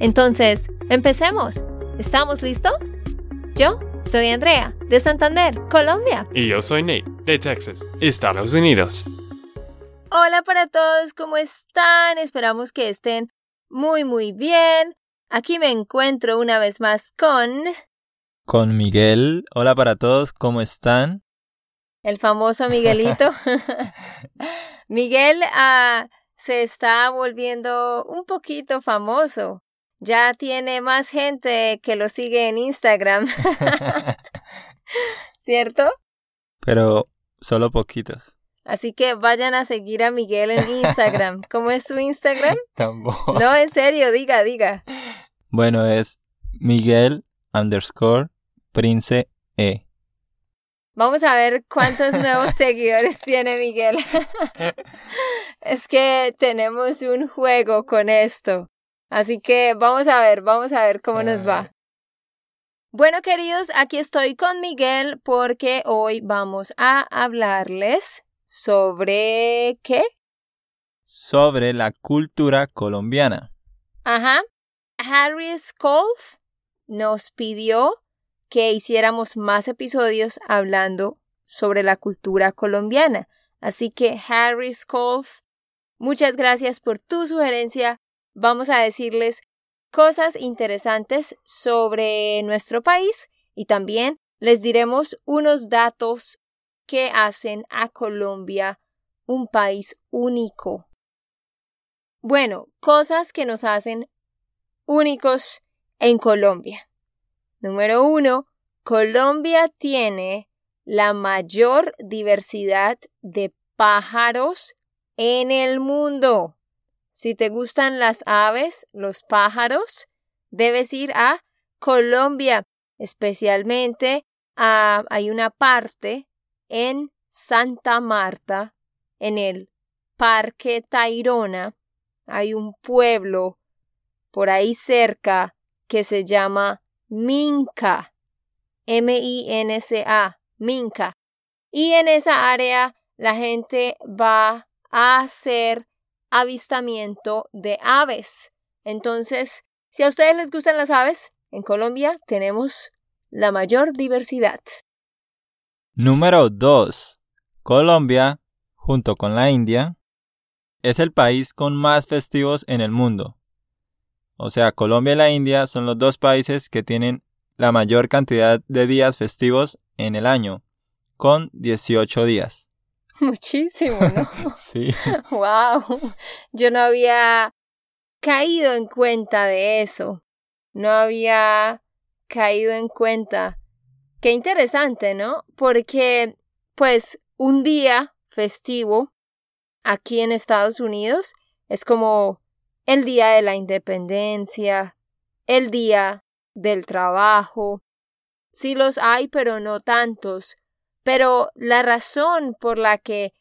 Entonces, empecemos. ¿Estamos listos? Yo soy Andrea, de Santander, Colombia. Y yo soy Nate, de Texas, Estados Unidos. Hola para todos, ¿cómo están? Esperamos que estén muy muy bien. Aquí me encuentro una vez más con... Con Miguel. Hola para todos, ¿cómo están? el famoso Miguelito. Miguel ah, se está volviendo un poquito famoso. Ya tiene más gente que lo sigue en Instagram. ¿Cierto? Pero solo poquitos. Así que vayan a seguir a Miguel en Instagram. ¿Cómo es su Instagram? Tampoco. No, en serio, diga, diga. Bueno, es Miguel underscore Prince E. Vamos a ver cuántos nuevos seguidores tiene Miguel. es que tenemos un juego con esto. Así que vamos a ver, vamos a ver cómo nos va. Bueno, queridos, aquí estoy con Miguel porque hoy vamos a hablarles sobre qué? Sobre la cultura colombiana. Ajá. Harry Skolf nos pidió que hiciéramos más episodios hablando sobre la cultura colombiana. Así que Harry Skolf, muchas gracias por tu sugerencia. Vamos a decirles cosas interesantes sobre nuestro país y también les diremos unos datos que hacen a Colombia un país único. Bueno, cosas que nos hacen únicos en Colombia. Número uno, Colombia tiene la mayor diversidad de pájaros en el mundo. Si te gustan las aves, los pájaros, debes ir a Colombia, especialmente hay una parte en Santa Marta, en el Parque Tayrona, hay un pueblo por ahí cerca que se llama Minca, M-I-N-C-A, Minca. Y en esa área la gente va a hacer avistamiento de aves. Entonces, si a ustedes les gustan las aves, en Colombia tenemos la mayor diversidad. Número 2. Colombia, junto con la India, es el país con más festivos en el mundo. O sea, Colombia y la India son los dos países que tienen la mayor cantidad de días festivos en el año, con 18 días. Muchísimo, ¿no? sí. Wow. Yo no había caído en cuenta de eso. No había caído en cuenta. Qué interesante, ¿no? Porque, pues, un día festivo aquí en Estados Unidos es como el Día de la Independencia, el Día del Trabajo. Sí los hay, pero no tantos. Pero la razón por la que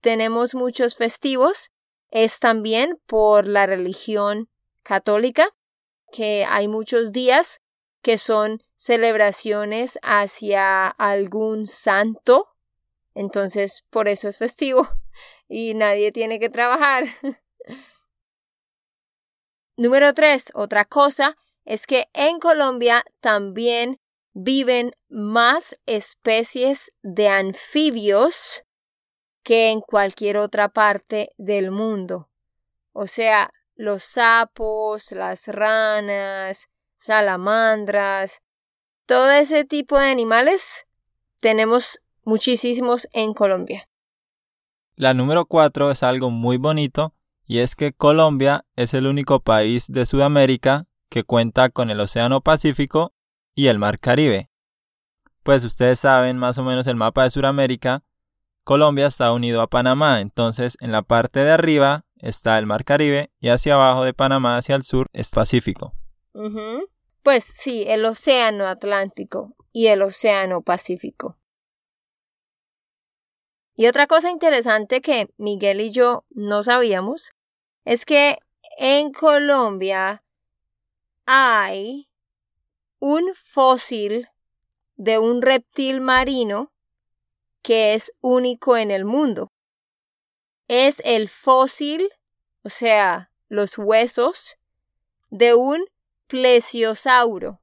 tenemos muchos festivos es también por la religión católica, que hay muchos días que son celebraciones hacia algún santo. Entonces, por eso es festivo y nadie tiene que trabajar. Número tres, otra cosa es que en Colombia también viven más especies de anfibios que en cualquier otra parte del mundo. O sea, los sapos, las ranas, salamandras, todo ese tipo de animales tenemos muchísimos en Colombia. La número cuatro es algo muy bonito y es que Colombia es el único país de Sudamérica que cuenta con el Océano Pacífico y el Mar Caribe. Pues ustedes saben más o menos el mapa de Sudamérica, Colombia está unido a Panamá, entonces en la parte de arriba está el Mar Caribe y hacia abajo de Panamá hacia el sur es Pacífico. Pues sí, el Océano Atlántico y el Océano Pacífico. Y otra cosa interesante que Miguel y yo no sabíamos es que en Colombia hay un fósil de un reptil marino que es único en el mundo. Es el fósil, o sea, los huesos de un plesiosauro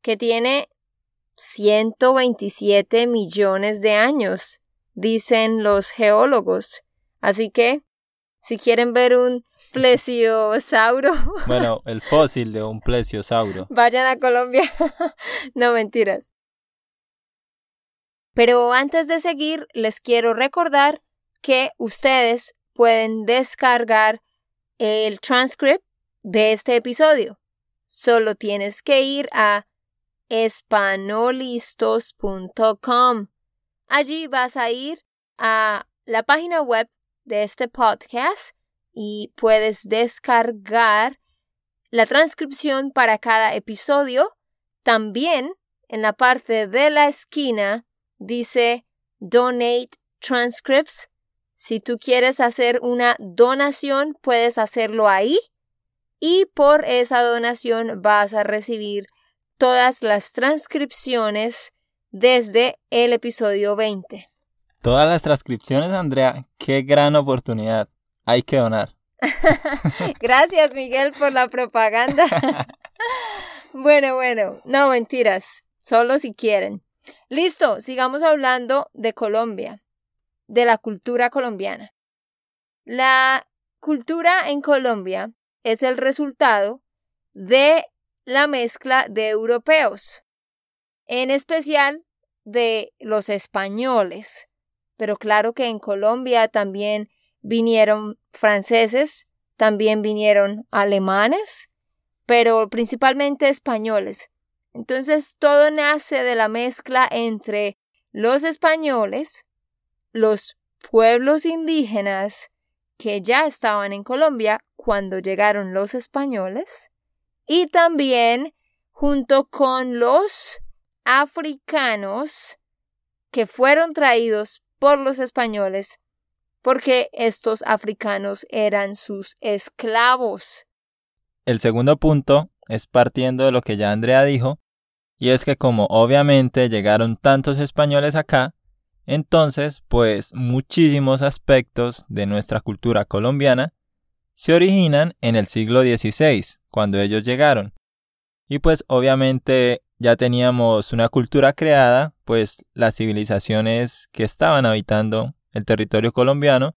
que tiene 127 millones de años, dicen los geólogos. Así que, si quieren ver un plesiosauro, Bueno, el fósil de un plesiosauro. vayan a Colombia. no mentiras. Pero antes de seguir, les quiero recordar que ustedes pueden descargar el transcript de este episodio. Solo tienes que ir a espanolistos.com. Allí vas a ir a la página web de este podcast y puedes descargar la transcripción para cada episodio. También en la parte de la esquina dice Donate Transcripts. Si tú quieres hacer una donación, puedes hacerlo ahí y por esa donación vas a recibir todas las transcripciones desde el episodio 20. Todas las transcripciones, Andrea, qué gran oportunidad. Hay que donar. Gracias, Miguel, por la propaganda. bueno, bueno, no mentiras, solo si quieren. Listo, sigamos hablando de Colombia, de la cultura colombiana. La cultura en Colombia es el resultado de la mezcla de europeos, en especial de los españoles. Pero claro que en Colombia también vinieron franceses, también vinieron alemanes, pero principalmente españoles. Entonces todo nace de la mezcla entre los españoles, los pueblos indígenas que ya estaban en Colombia cuando llegaron los españoles y también junto con los africanos que fueron traídos por los españoles porque estos africanos eran sus esclavos. El segundo punto es partiendo de lo que ya Andrea dijo, y es que como obviamente llegaron tantos españoles acá, entonces pues muchísimos aspectos de nuestra cultura colombiana se originan en el siglo XVI, cuando ellos llegaron. Y pues obviamente ya teníamos una cultura creada, pues las civilizaciones que estaban habitando el territorio colombiano,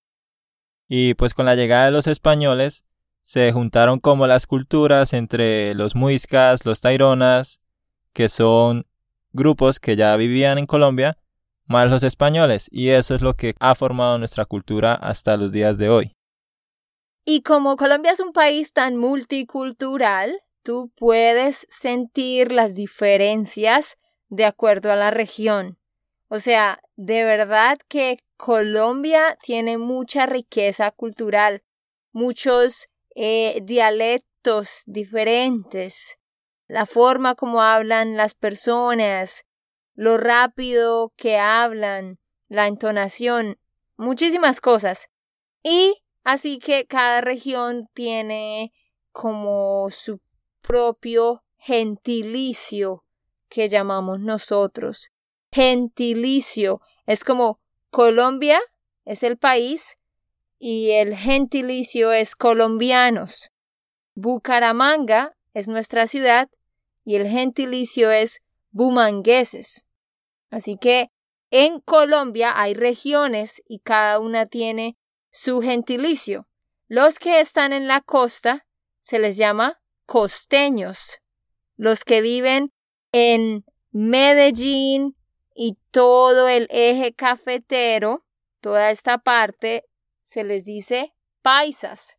y pues con la llegada de los españoles se juntaron como las culturas entre los muiscas, los taironas, que son grupos que ya vivían en Colombia, más los españoles, y eso es lo que ha formado nuestra cultura hasta los días de hoy. Y como Colombia es un país tan multicultural, tú puedes sentir las diferencias de acuerdo a la región. O sea, de verdad que Colombia tiene mucha riqueza cultural, muchos eh, dialectos diferentes, la forma como hablan las personas, lo rápido que hablan, la entonación, muchísimas cosas. Y así que cada región tiene como su propio gentilicio que llamamos nosotros. Gentilicio es como Colombia es el país y el gentilicio es colombianos. Bucaramanga es nuestra ciudad y el gentilicio es bumangueses. Así que en Colombia hay regiones y cada una tiene su gentilicio. Los que están en la costa se les llama costeños. Los que viven en Medellín y todo el eje cafetero, toda esta parte, se les dice paisas.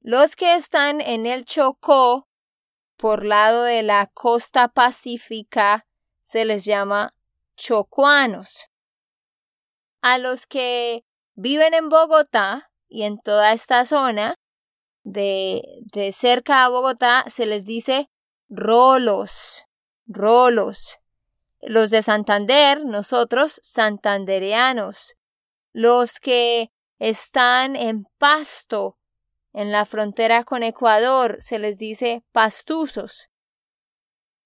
Los que están en el Chocó, por lado de la costa pacífica, se les llama chocuanos. A los que viven en Bogotá y en toda esta zona, de, de cerca a Bogotá se les dice rolos, rolos. Los de Santander, nosotros, santandereanos. Los que están en Pasto, en la frontera con Ecuador, se les dice pastuzos.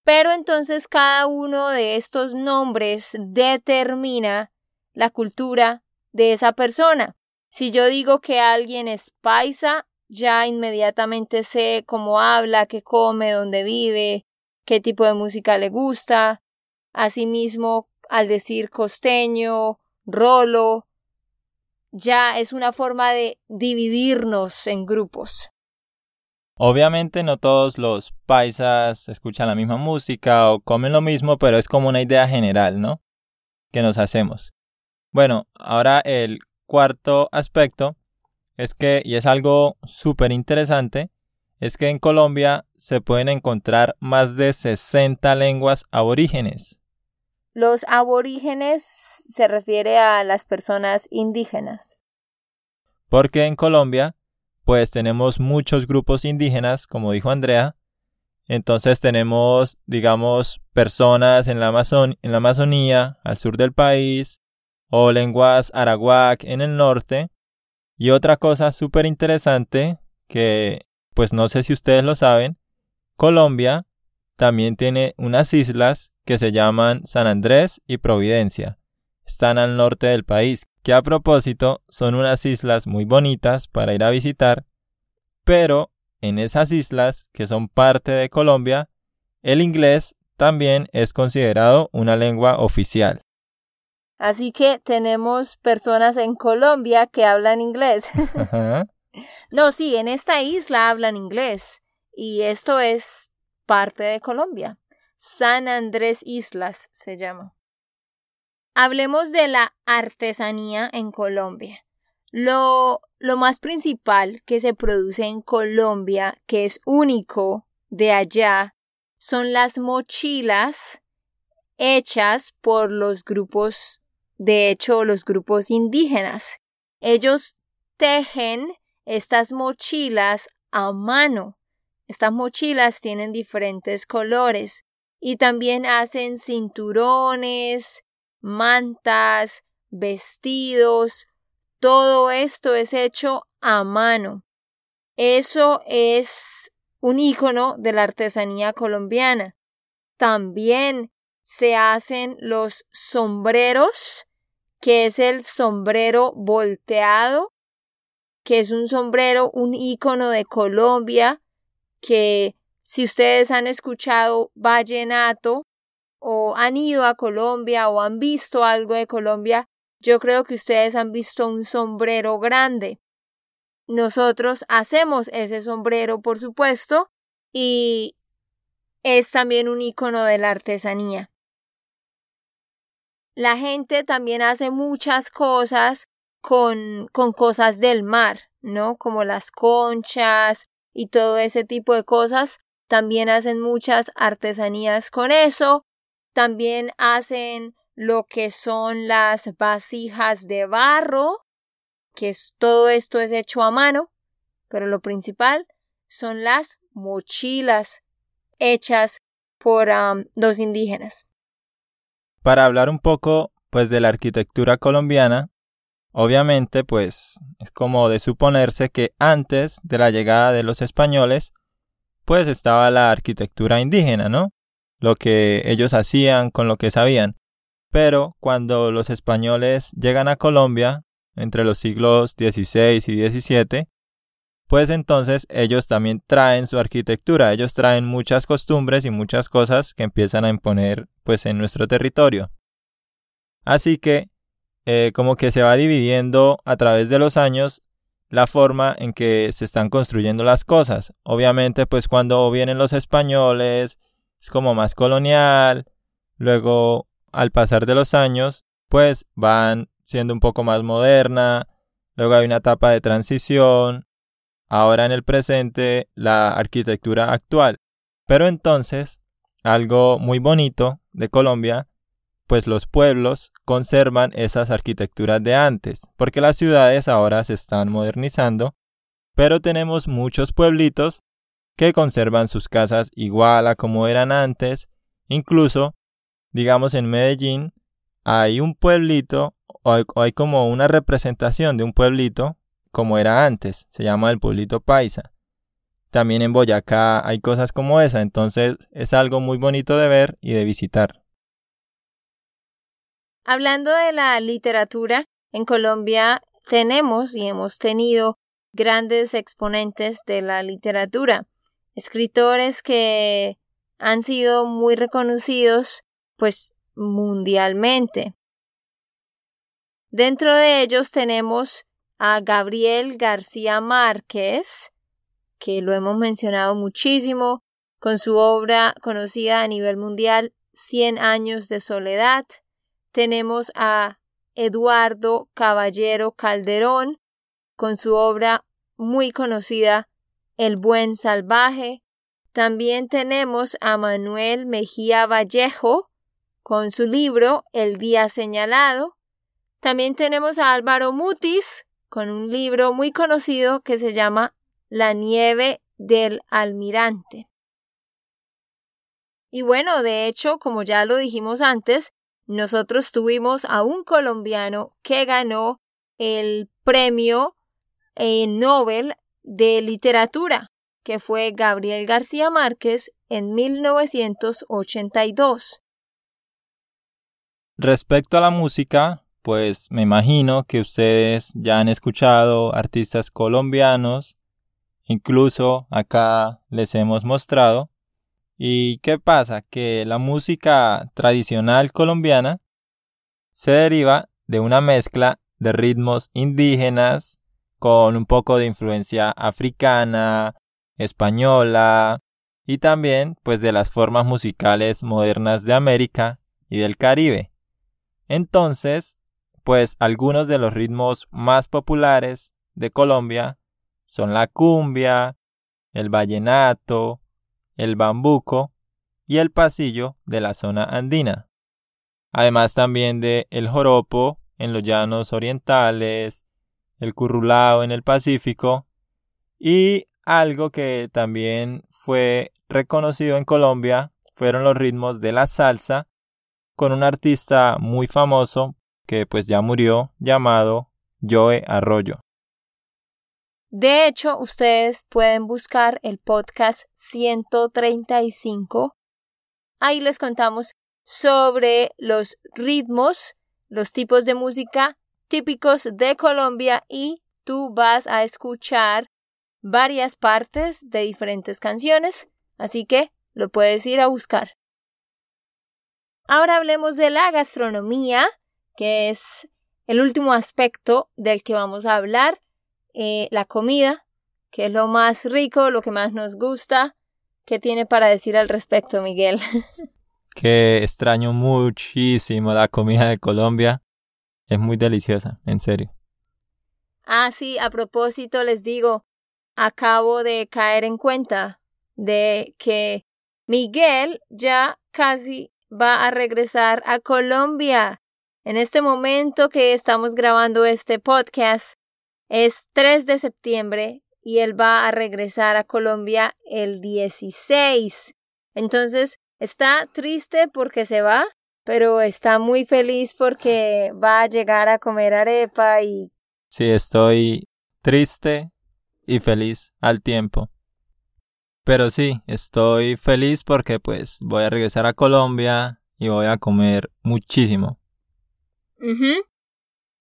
Pero entonces cada uno de estos nombres determina la cultura de esa persona. Si yo digo que alguien es paisa, ya inmediatamente sé cómo habla, qué come, dónde vive, qué tipo de música le gusta. Asimismo, al decir costeño, rolo, ya es una forma de dividirnos en grupos. Obviamente no todos los paisas escuchan la misma música o comen lo mismo, pero es como una idea general, ¿no? Que nos hacemos. Bueno, ahora el cuarto aspecto es que, y es algo súper interesante, es que en Colombia se pueden encontrar más de 60 lenguas aborígenes. Los aborígenes se refiere a las personas indígenas. Porque en Colombia pues tenemos muchos grupos indígenas, como dijo Andrea. Entonces tenemos, digamos, personas en la, en la Amazonía, al sur del país, o lenguas arawak en el norte. Y otra cosa súper interesante, que pues no sé si ustedes lo saben, Colombia también tiene unas islas que se llaman San Andrés y Providencia. Están al norte del país que a propósito son unas islas muy bonitas para ir a visitar, pero en esas islas, que son parte de Colombia, el inglés también es considerado una lengua oficial. Así que tenemos personas en Colombia que hablan inglés. no, sí, en esta isla hablan inglés y esto es parte de Colombia. San Andrés Islas se llama. Hablemos de la artesanía en Colombia. Lo, lo más principal que se produce en Colombia, que es único de allá, son las mochilas hechas por los grupos, de hecho, los grupos indígenas. Ellos tejen estas mochilas a mano. Estas mochilas tienen diferentes colores y también hacen cinturones, mantas, vestidos, todo esto es hecho a mano. Eso es un icono de la artesanía colombiana. También se hacen los sombreros, que es el sombrero volteado, que es un sombrero, un icono de Colombia, que si ustedes han escuchado vallenato, o han ido a Colombia o han visto algo de Colombia, yo creo que ustedes han visto un sombrero grande. Nosotros hacemos ese sombrero, por supuesto, y es también un icono de la artesanía. La gente también hace muchas cosas con, con cosas del mar, ¿no? Como las conchas y todo ese tipo de cosas. También hacen muchas artesanías con eso. También hacen lo que son las vasijas de barro, que es, todo esto es hecho a mano, pero lo principal son las mochilas hechas por los indígenas. Para hablar un poco pues de la arquitectura colombiana, obviamente pues es como de suponerse que antes de la llegada de los españoles pues estaba la arquitectura indígena, ¿no? lo que ellos hacían con lo que sabían. Pero cuando los españoles llegan a Colombia, entre los siglos XVI y XVII, pues entonces ellos también traen su arquitectura, ellos traen muchas costumbres y muchas cosas que empiezan a imponer pues en nuestro territorio. Así que eh, como que se va dividiendo a través de los años la forma en que se están construyendo las cosas. Obviamente pues cuando vienen los españoles es como más colonial. Luego, al pasar de los años, pues van siendo un poco más moderna. Luego hay una etapa de transición. Ahora en el presente, la arquitectura actual. Pero entonces, algo muy bonito de Colombia, pues los pueblos conservan esas arquitecturas de antes, porque las ciudades ahora se están modernizando, pero tenemos muchos pueblitos que conservan sus casas igual a como eran antes. Incluso, digamos en Medellín, hay un pueblito o hay, hay, como una representación de un pueblito como era antes. Se llama el pueblito paisa. También en Boyacá hay cosas como esa, entonces es algo muy bonito de ver y de visitar. Hablando de la literatura, en Colombia tenemos y hemos tenido grandes exponentes de la literatura, escritores que han sido muy reconocidos pues mundialmente. Dentro de ellos tenemos a Gabriel García Márquez, que lo hemos mencionado muchísimo, con su obra conocida a nivel mundial, Cien años de soledad. Tenemos a Eduardo Caballero Calderón, con su obra muy conocida, El buen salvaje. También tenemos a Manuel Mejía Vallejo, con su libro El día señalado. También tenemos a Álvaro Mutis, con un libro muy conocido que se llama la nieve del almirante. Y bueno, de hecho, como ya lo dijimos antes, nosotros tuvimos a un colombiano que ganó el premio eh, Nobel de Literatura, que fue Gabriel García Márquez en 1982. Respecto a la música, pues me imagino que ustedes ya han escuchado artistas colombianos Incluso acá les hemos mostrado. ¿Y qué pasa? Que la música tradicional colombiana se deriva de una mezcla de ritmos indígenas con un poco de influencia africana, española y también pues de las formas musicales modernas de América y del Caribe. Entonces, pues algunos de los ritmos más populares de Colombia son la cumbia, el vallenato, el bambuco y el pasillo de la zona andina. Además también de el joropo en los llanos orientales, el currulao en el Pacífico y algo que también fue reconocido en Colombia fueron los ritmos de la salsa con un artista muy famoso que pues ya murió llamado Joe Arroyo. De hecho, ustedes pueden buscar el podcast 135. Ahí les contamos sobre los ritmos, los tipos de música típicos de Colombia y tú vas a escuchar varias partes de diferentes canciones, así que lo puedes ir a buscar. Ahora hablemos de la gastronomía, que es el último aspecto del que vamos a hablar. Eh, la comida, que es lo más rico, lo que más nos gusta. ¿Qué tiene para decir al respecto, Miguel? que extraño muchísimo la comida de Colombia. Es muy deliciosa, en serio. Ah, sí, a propósito les digo, acabo de caer en cuenta de que Miguel ya casi va a regresar a Colombia. En este momento que estamos grabando este podcast, es 3 de septiembre y él va a regresar a Colombia el 16. Entonces, está triste porque se va, pero está muy feliz porque va a llegar a comer arepa y... Sí, estoy triste y feliz al tiempo. Pero sí, estoy feliz porque pues voy a regresar a Colombia y voy a comer muchísimo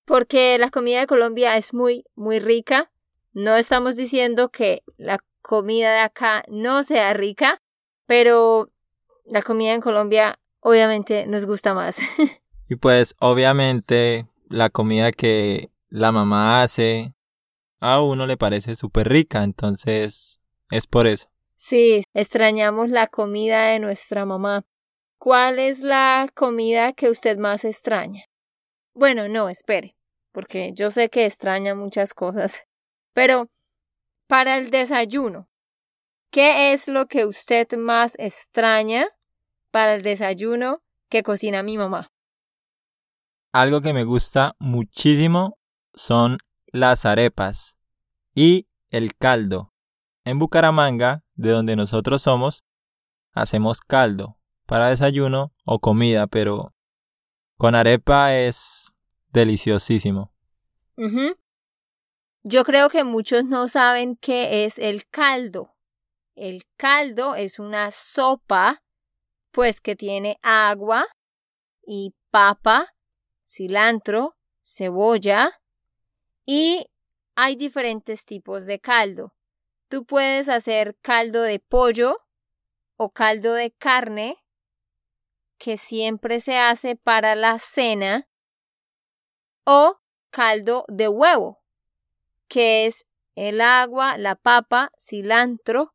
porque la comida de Colombia es muy, muy rica. No estamos diciendo que la comida de acá no sea rica, pero la comida en Colombia obviamente nos gusta más. y pues obviamente la comida que la mamá hace a uno le parece súper rica, entonces es por eso. Sí, extrañamos la comida de nuestra mamá. ¿Cuál es la comida que usted más extraña? Bueno, no, espere, porque yo sé que extraña muchas cosas. Pero para el desayuno, ¿qué es lo que usted más extraña para el desayuno que cocina mi mamá? Algo que me gusta muchísimo son las arepas y el caldo. En Bucaramanga, de donde nosotros somos, hacemos caldo para desayuno o comida, pero con arepa es deliciosísimo. Yo creo que muchos no saben qué es el caldo. El caldo es una sopa, pues que tiene agua y papa, cilantro, cebolla y hay diferentes tipos de caldo. Tú puedes hacer caldo de pollo o caldo de carne, que siempre se hace para la cena, o caldo de huevo, que es el agua, la papa, cilantro,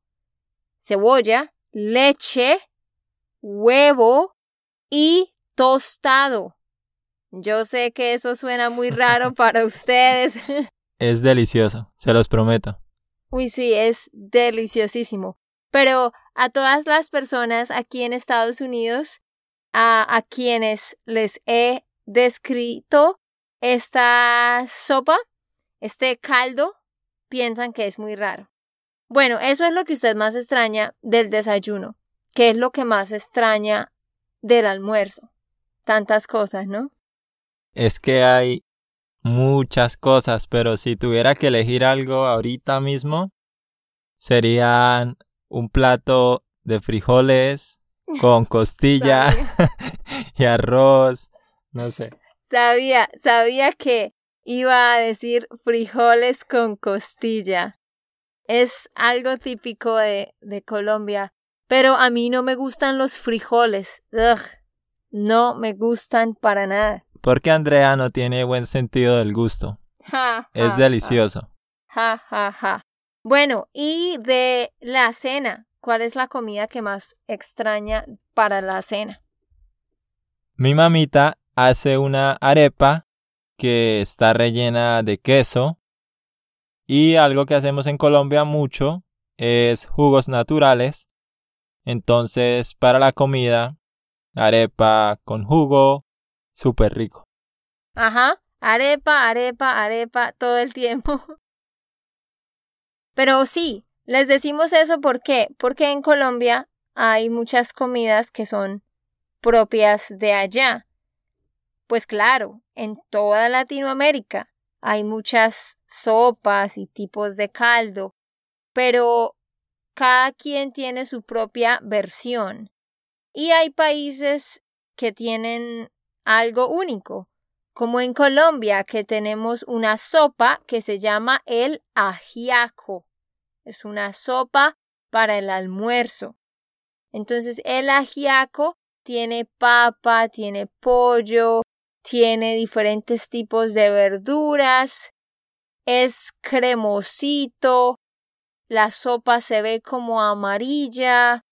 cebolla, leche, huevo y tostado. Yo sé que eso suena muy raro para ustedes. Es delicioso, se los prometo. Uy, sí, es deliciosísimo. Pero a todas las personas aquí en Estados Unidos, a, a quienes les he descrito esta sopa, este caldo, piensan que es muy raro. Bueno, eso es lo que usted más extraña del desayuno. ¿Qué es lo que más extraña del almuerzo? Tantas cosas, ¿no? Es que hay muchas cosas, pero si tuviera que elegir algo ahorita mismo, serían un plato de frijoles con costilla y arroz, no sé. Sabía, sabía que iba a decir frijoles con costilla. Es algo típico de, de Colombia. Pero a mí no me gustan los frijoles. Ugh, no me gustan para nada. Porque Andrea no tiene buen sentido del gusto. Ja, Es delicioso. Ja, ja, ja. Bueno, y de la cena, ¿cuál es la comida que más extraña para la cena? Mi mamita hace una arepa que está rellena de queso y algo que hacemos en Colombia mucho es jugos naturales. Entonces, para la comida, arepa con jugo, súper rico. Ajá, arepa, arepa, arepa, todo el tiempo. Pero sí, les decimos eso ¿por qué? Porque en Colombia hay muchas comidas que son propias de allá. Pues claro, en toda Latinoamérica hay muchas sopas y tipos de caldo, pero cada quien tiene su propia versión. Y hay países que tienen algo único, como en Colombia, que tenemos una sopa que se llama el ajiaco. Es una sopa para el almuerzo. Entonces, el ajiaco tiene papa, tiene pollo, tiene diferentes tipos de verduras, es cremosito, la sopa se ve como amarilla,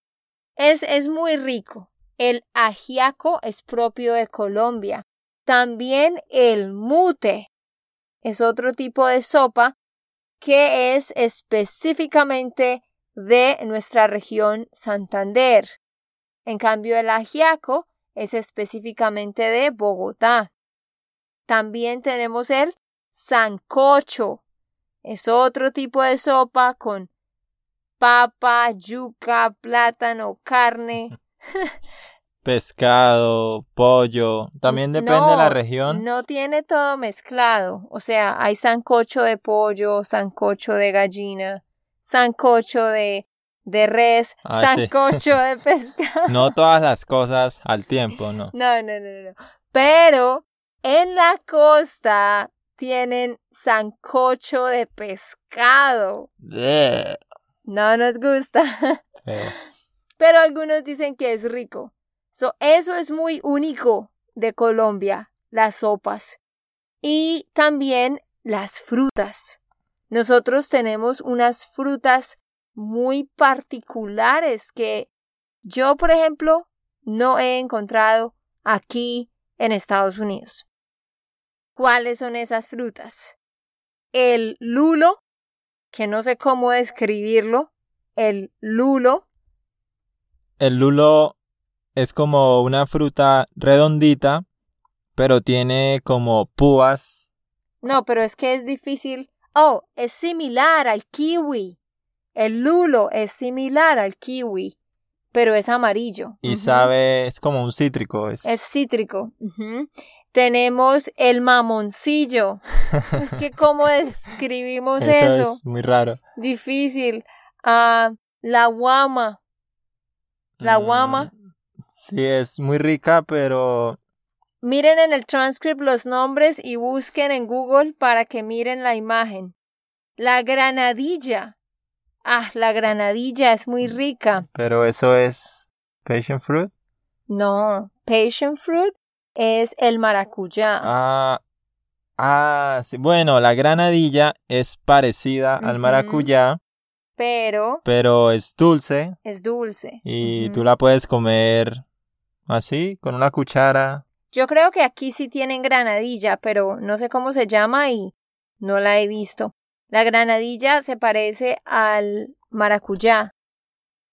es, es muy rico. El ajiaco es propio de Colombia. También el mute es otro tipo de sopa que es específicamente de nuestra región Santander. En cambio, el ajiaco es específicamente de Bogotá. También tenemos el sancocho. Es otro tipo de sopa con papa, yuca, plátano, carne. Pescado, pollo, también depende de la región. No tiene todo mezclado. O sea, hay sancocho de pollo, sancocho de gallina, sancocho de, de res, Ah, sí. sancocho de pescado. No todas las cosas al tiempo, no. No, no, no, no. Pero en la costa tienen sancocho de pescado. No nos gusta. Feo. Pero algunos dicen que es rico. So, eso es muy único de Colombia, las sopas. Y también las frutas. Nosotros tenemos unas frutas muy particulares que yo, por ejemplo, no he encontrado aquí en Estados Unidos. ¿Cuáles son esas frutas? El lulo, que no sé cómo describirlo, el lulo, El lulo es como una fruta redondita, pero tiene como púas. No, pero es que es difícil. Oh, es similar al kiwi. El lulo es similar al kiwi, pero es amarillo. Y sabe, es como un cítrico. Es, Es cítrico. Tenemos el mamoncillo. es que cómo describimos eso, eso. es muy raro. Difícil. Ah, la guama. La Mm, guama. Sí, es muy rica, pero Miren en el transcript los nombres y busquen en Google para que miren la imagen. La granadilla. Ah, la granadilla es muy rica. pero eso es passion fruit. No, passion fruit es el maracuyá. Ah, ah, sí. Bueno, la granadilla es parecida al maracuyá, pero pero es dulce es dulce. y tú la puedes comer así, con una cuchara. Yo creo que aquí sí tienen granadilla, pero no sé cómo se llama y no la he visto. La granadilla se parece al maracuyá.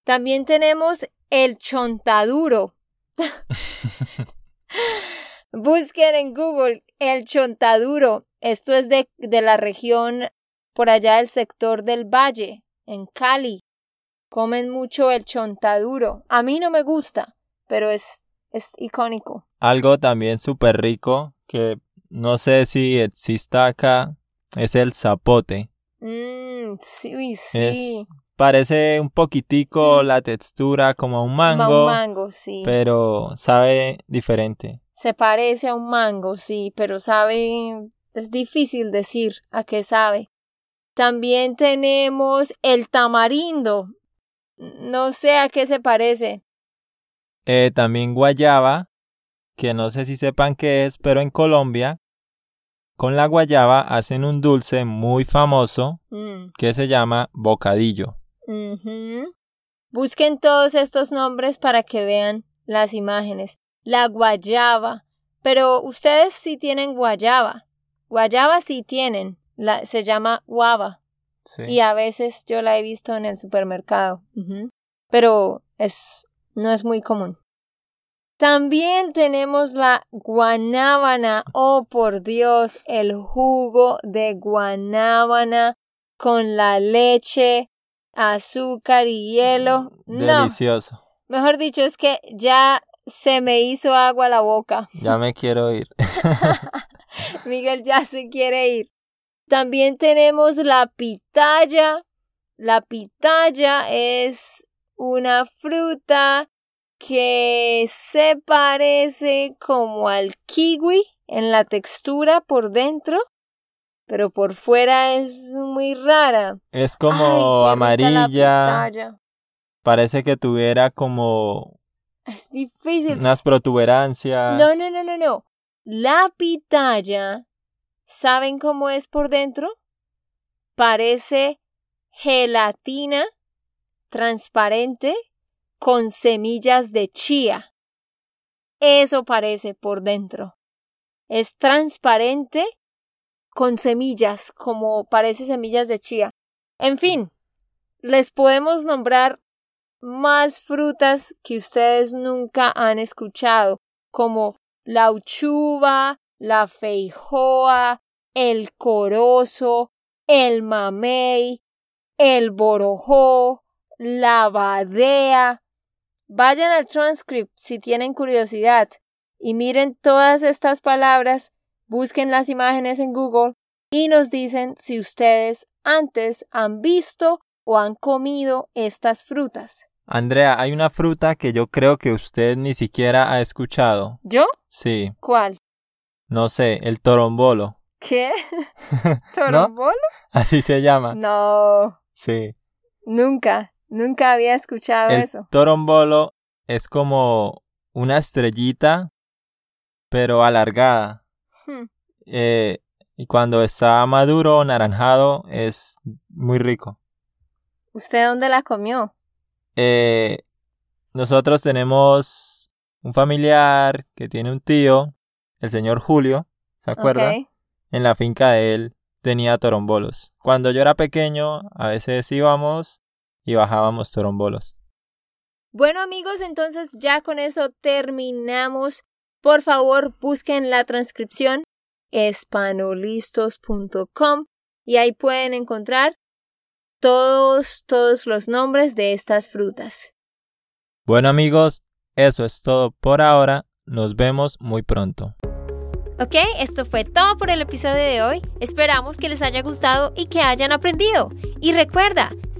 También tenemos el chontaduro. Busquen en Google el chontaduro. Esto es de, de la región por allá del sector del valle, en Cali. Comen mucho el chontaduro. A mí no me gusta, pero es, es icónico. Algo también súper rico que no sé si exista acá es el zapote. Mmm, sí, uy, Es, sí. parece un poquitico Mm. la textura como un Ma- mango, Un mango, sí. pero sabe diferente. Se parece a un mango, sí, pero sabe, es difícil decir a qué sabe. También tenemos el tamarindo. No sé a qué se parece. Eh, también guayaba, que no sé si sepan qué es, pero en Colombia con la guayaba hacen un dulce muy famoso Mm, que se llama bocadillo. Busquen todos estos nombres para que vean las imágenes. La guayaba. Pero ustedes sí tienen guayaba. Guayaba sí tienen. La, se llama guava. Sí. Y a veces yo la he visto en el supermercado. Pero es no es muy común. También tenemos la guanábana. Oh, por Dios, el jugo de guanábana con la leche, azúcar y hielo. No, Delicioso. mejor dicho, es que ya se me hizo agua la boca. Ya me quiero ir. Miguel ya se quiere ir. También tenemos la pitaya. La pitaya es una fruta que se parece como al kiwi en la textura por dentro, pero por fuera es muy rara. Es como Ay, amarilla. Parece que tuviera como Es difícil. unas protuberancias. No, no, no, no, no. La pitaya, ¿saben cómo es por dentro? Parece gelatina transparente con semillas de chía. Eso parece por dentro. Es transparente con semillas, como parece semillas de chía. En fin, les podemos nombrar más frutas que ustedes nunca han escuchado, como la uchuva, la feijoa, el corozo, el mamey, el borojó, la badea. Vayan al transcript si tienen curiosidad y miren todas estas palabras, busquen las imágenes en Google y nos dicen si ustedes antes han visto o han comido estas frutas. Andrea, hay una fruta que yo creo que usted ni siquiera ha escuchado. ¿Yo? Sí, ¿Cuál? no sé, el torombolo. ¿Qué? ¿Torombolo? Así se llama. No, Sí. nunca, nunca había escuchado El eso. torombolo es como una estrellita, pero alargada. Hmm. Eh, y cuando está maduro o naranjado es muy rico. ¿Usted dónde la comió? Eh, nosotros tenemos un familiar que tiene un tío, el señor Julio, ¿se acuerda? En la finca de él tenía torombolos. Cuando yo era pequeño, a veces íbamos y bajábamos torombolos. Bueno amigos, entonces ya con eso terminamos. Por favor, busquen la transcripción espanolistos.com y ahí pueden encontrar todos, todos los nombres de estas frutas. Bueno amigos, eso es todo por ahora. Nos vemos muy pronto. Ok, esto fue todo por el episodio de hoy. Esperamos que les haya gustado y que hayan aprendido. Y recuerda,